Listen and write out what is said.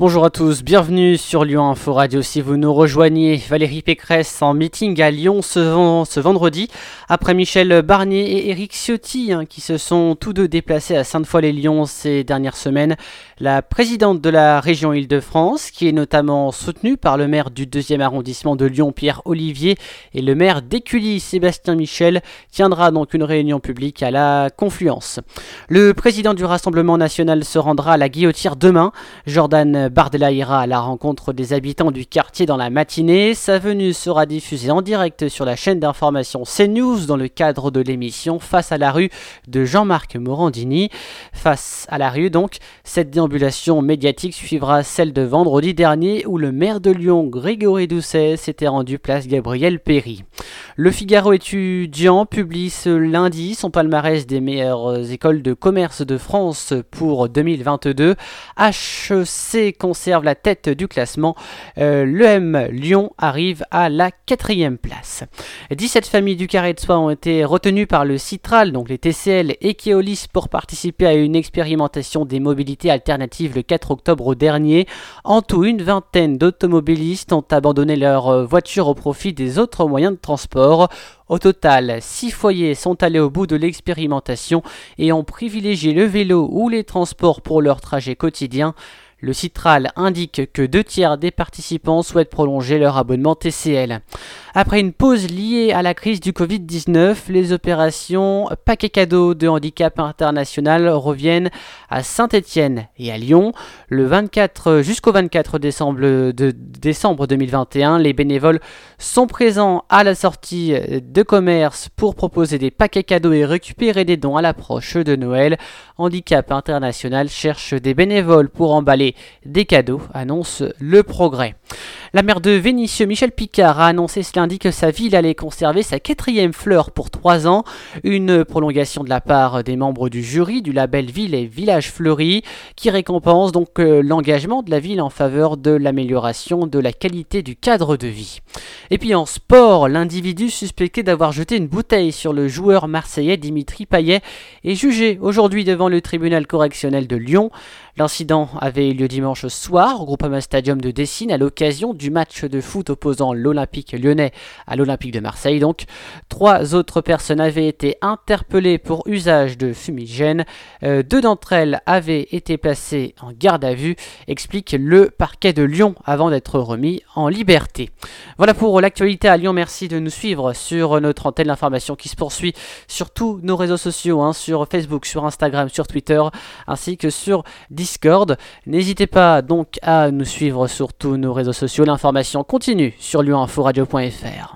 Bonjour à tous, bienvenue sur Lyon Info Radio. Si vous nous rejoignez, Valérie Pécresse en meeting à Lyon ce, vendredi, après Michel Barnier et Éric Ciotti, hein, qui se sont tous deux déplacés à Sainte-Foy-les-Lyons ces dernières semaines. La présidente de la région Île-de-France, qui est notamment soutenue par le maire du deuxième arrondissement de Lyon, Pierre Olivier, et le maire d'Écully, Sébastien Michel, tiendra donc une réunion publique à la Confluence. Le président du Rassemblement national se rendra à la Guillotière demain. Jordan Bardella ira à la rencontre des habitants du quartier dans la matinée. Sa venue sera diffusée en direct sur la chaîne d'information CNews dans le cadre de l'émission Face à la rue de Jean-Marc Morandini. Face à la rue donc, cette déambulation médiatique suivra celle de vendredi dernier où le maire de Lyon, Grégory Doucet, s'était rendu place Gabriel Péry. Le Figaro étudiant publie ce lundi son palmarès des meilleures écoles de commerce de France pour 2022. HEC conserve la tête du classement. Euh, L'EM Lyon arrive à la quatrième place. 17 familles du carré de soie ont été retenues par le Citral, donc les TCL et Keolis, pour participer à une expérimentation des mobilités alternatives le 4 octobre dernier. En tout, une vingtaine d'automobilistes ont abandonné leur voiture au profit des autres moyens de transport. Au total, 6 foyers sont allés au bout de l'expérimentation et ont privilégié le vélo ou les transports pour leur trajet quotidien. Le Citral indique que deux tiers des participants souhaitent prolonger leur abonnement TCL. Après une pause liée à la crise du Covid-19, les opérations paquet cadeau de handicap international reviennent à Saint-Étienne et à Lyon. Le 24 jusqu'au 24 décembre, de décembre 2021, les bénévoles sont présents à la sortie de commerce pour proposer des paquets cadeaux et récupérer des dons à l'approche de Noël. Handicap international cherche des bénévoles pour emballer des cadeaux, annonce le progrès. La maire de Vénissieux, Michel Picard, a annoncé ce lundi que sa ville allait conserver sa quatrième fleur pour trois ans. Une prolongation de la part des membres du jury du label Ville et Village Fleuri, qui récompense donc euh, l'engagement de la ville en faveur de l'amélioration de la qualité du cadre de vie. Et puis en sport, l'individu suspecté d'avoir jeté une bouteille sur le joueur marseillais Dimitri Payet est jugé aujourd'hui devant le tribunal correctionnel de Lyon. L'incident avait eu lieu dimanche soir au Groupama Stadium de Dessine à l'occasion du match de foot opposant l'Olympique lyonnais à l'Olympique de Marseille. Donc, trois autres personnes avaient été interpellées pour usage de fumigène. Euh, deux d'entre elles avaient été placées en garde à vue, explique le parquet de Lyon avant d'être remis en liberté. Voilà pour l'actualité à Lyon. Merci de nous suivre sur notre antenne d'information qui se poursuit sur tous nos réseaux sociaux, hein, sur Facebook, sur Instagram, sur Twitter, ainsi que sur Discord N'hésitez pas donc à nous suivre sur tous nos réseaux sociaux. L'information continue sur luinforadio.fr.